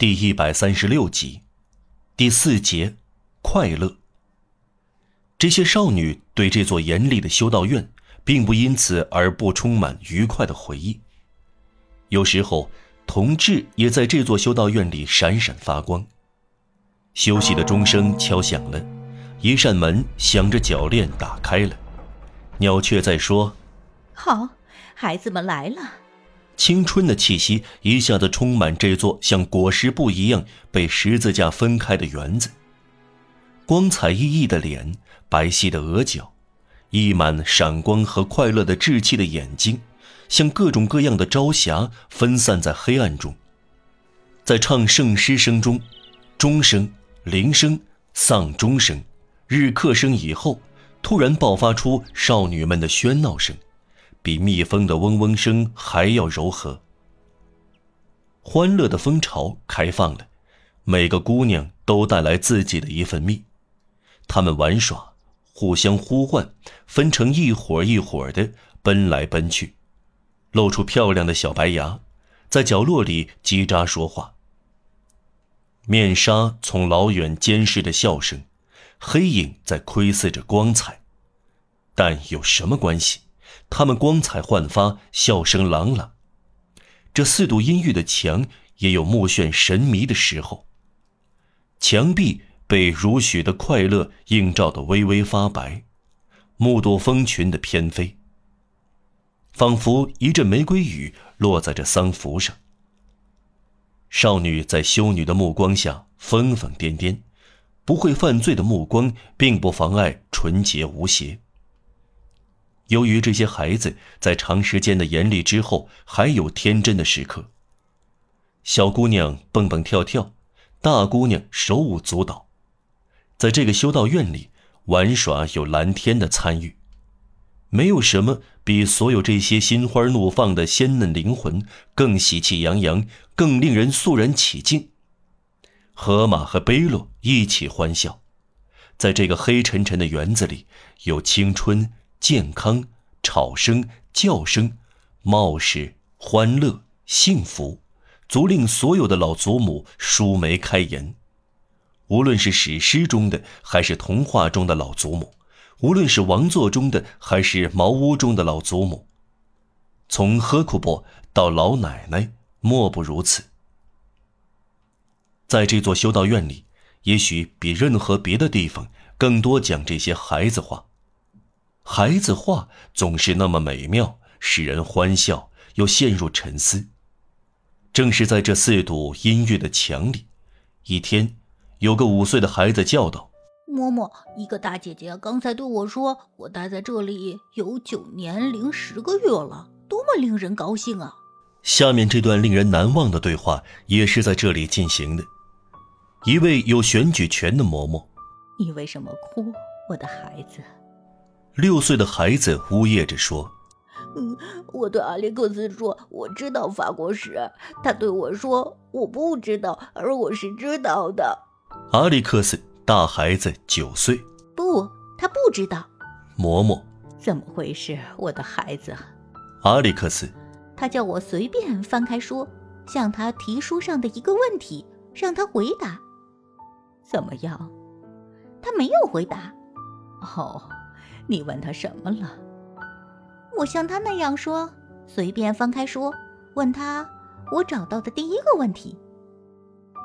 第一百三十六集，第四节，快乐。这些少女对这座严厉的修道院，并不因此而不充满愉快的回忆。有时候，同志也在这座修道院里闪闪发光。休息的钟声敲响了，一扇门响着铰链打开了。鸟雀在说：“好，孩子们来了。”青春的气息一下子充满这座像裹尸布一样被十字架分开的园子。光彩熠熠的脸，白皙的额角，溢满闪光和快乐的稚气的眼睛，像各种各样的朝霞分散在黑暗中。在唱圣诗声中，钟声、铃声、丧钟声、日课声以后，突然爆发出少女们的喧闹声。比蜜蜂的嗡嗡声还要柔和。欢乐的蜂巢开放了，每个姑娘都带来自己的一份蜜，她们玩耍，互相呼唤，分成一伙一伙的奔来奔去，露出漂亮的小白牙，在角落里叽喳说话。面纱从老远监视着笑声，黑影在窥视着光彩，但有什么关系？他们光彩焕发，笑声朗朗。这四堵阴郁的墙也有目眩神迷的时候。墙壁被如许的快乐映照得微微发白，目睹蜂群的翩飞，仿佛一阵玫瑰雨落在这丧服上。少女在修女的目光下疯疯癫癫，不会犯罪的目光并不妨碍纯洁无邪。由于这些孩子在长时间的严厉之后还有天真的时刻，小姑娘蹦蹦跳跳，大姑娘手舞足蹈，在这个修道院里玩耍有蓝天的参与，没有什么比所有这些心花怒放的鲜嫩灵魂更喜气洋洋，更令人肃然起敬。河马和贝洛一起欢笑，在这个黑沉沉的园子里，有青春。健康，吵声、叫声，貌似欢乐、幸福，足令所有的老祖母舒眉开颜。无论是史诗中的，还是童话中的老祖母；无论是王座中的，还是茅屋中的老祖母，从赫库伯到老奶奶，莫不如此。在这座修道院里，也许比任何别的地方更多讲这些孩子话。孩子话总是那么美妙，使人欢笑，又陷入沉思。正是在这四堵音乐的墙里，一天，有个五岁的孩子叫道：“嬷嬷，一个大姐姐刚才对我说，我待在这里有九年零十个月了，多么令人高兴啊！”下面这段令人难忘的对话也是在这里进行的。一位有选举权的嬷嬷：“你为什么哭，我的孩子？”六岁的孩子呜咽着说：“嗯，我对阿历克斯说，我知道法国史。他对我说，我不知道，而我是知道的。”阿历克斯大孩子九岁，不，他不知道。嬷嬷，怎么回事，我的孩子？阿历克斯，他叫我随便翻开书，向他提书上的一个问题，让他回答。怎么样？他没有回答。哦。你问他什么了？我像他那样说，随便翻开书，问他我找到的第一个问题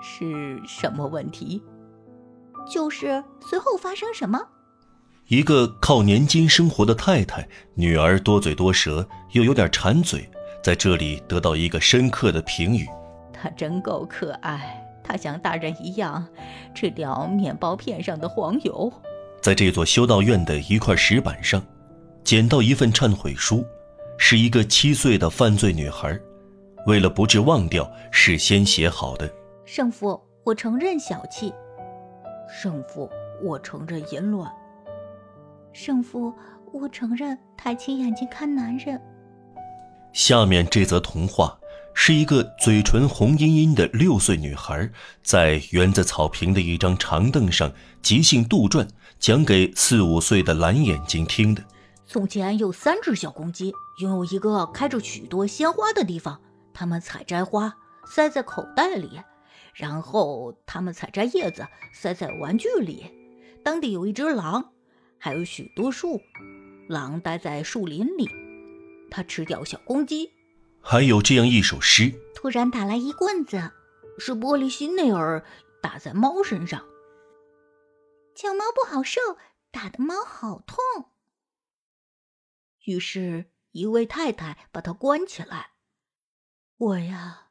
是什么问题？就是随后发生什么？一个靠年金生活的太太，女儿多嘴多舌，又有点馋嘴，在这里得到一个深刻的评语。她真够可爱，她像大人一样吃掉面包片上的黄油。在这座修道院的一块石板上，捡到一份忏悔书，是一个七岁的犯罪女孩，为了不致忘掉，事先写好的。圣父，我承认小气。圣父，我承认淫乱。圣父，我承认抬起眼睛看男人。下面这则童话。是一个嘴唇红殷殷的六岁女孩，在园子草坪的一张长凳上即兴杜撰，讲给四五岁的蓝眼睛听的。从前有三只小公鸡，拥有一个开着许多鲜花的地方。它们采摘花，塞在口袋里，然后他们采摘叶子塞在玩具里。当地有一只狼，还有许多树。狼待在树林里，它吃掉小公鸡。还有这样一首诗：突然打来一棍子，是玻璃心内尔打在猫身上。叫猫不好受，打的猫好痛。于是，一位太太把它关起来。我呀，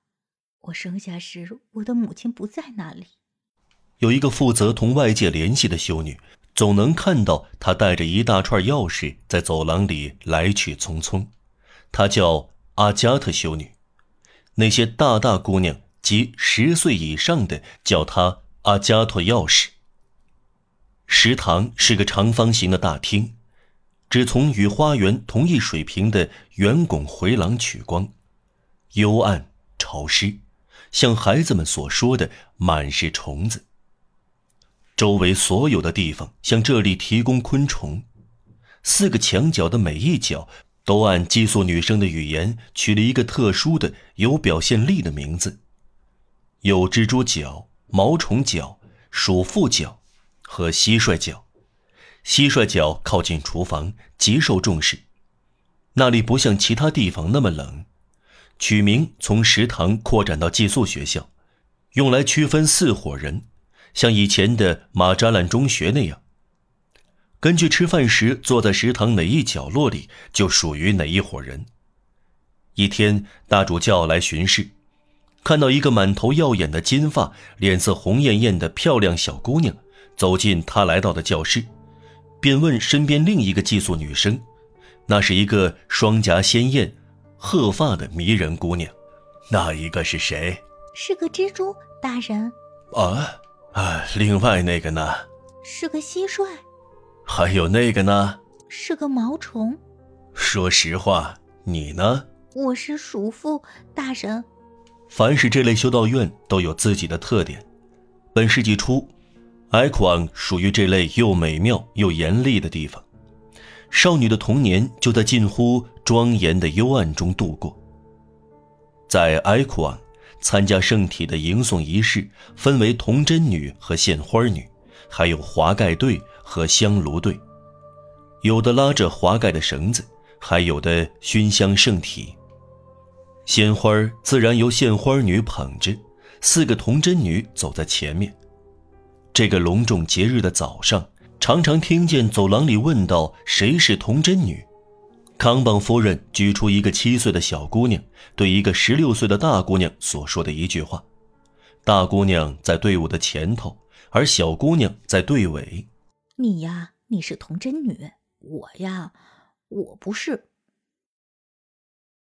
我生下时，我的母亲不在那里。有一个负责同外界联系的修女，总能看到她带着一大串钥匙在走廊里来去匆匆。她叫阿加特修女。那些大大姑娘及十岁以上的叫她阿加托钥匙。食堂是个长方形的大厅。只从与花园同一水平的圆拱回廊取光，幽暗潮湿，像孩子们所说的满是虫子。周围所有的地方向这里提供昆虫。四个墙角的每一角都按寄宿女生的语言取了一个特殊的、有表现力的名字：有蜘蛛脚、毛虫脚、鼠妇脚和蟋蟀脚。蟋蟀脚靠近厨房，极受重视。那里不像其他地方那么冷。取名从食堂扩展到寄宿学校，用来区分四伙人，像以前的马扎兰中学那样。根据吃饭时坐在食堂哪一角落里，就属于哪一伙人。一天，大主教来巡视，看到一个满头耀眼的金发、脸色红艳艳的漂亮小姑娘走进他来到的教室。便问身边另一个寄宿女生，那是一个双颊鲜艳、褐发的迷人姑娘，那一个是谁？是个蜘蛛大人。啊啊！另外那个呢？是个蟋蟀。还有那个呢？是个毛虫。说实话，你呢？我是鼠妇大人。凡是这类修道院都有自己的特点。本世纪初。埃库昂属于这类又美妙又严厉的地方，少女的童年就在近乎庄严的幽暗中度过。在埃库昂，参加圣体的迎送仪式分为童贞女和献花女，还有华盖队和香炉队，有的拉着华盖的绳子，还有的熏香圣体。鲜花自然由献花女捧着，四个童贞女走在前面。这个隆重节日的早上，常常听见走廊里问道：“谁是童贞女？”康邦夫人举出一个七岁的小姑娘对一个十六岁的大姑娘所说的一句话：“大姑娘在队伍的前头，而小姑娘在队尾。”你呀，你是童真女；我呀，我不是。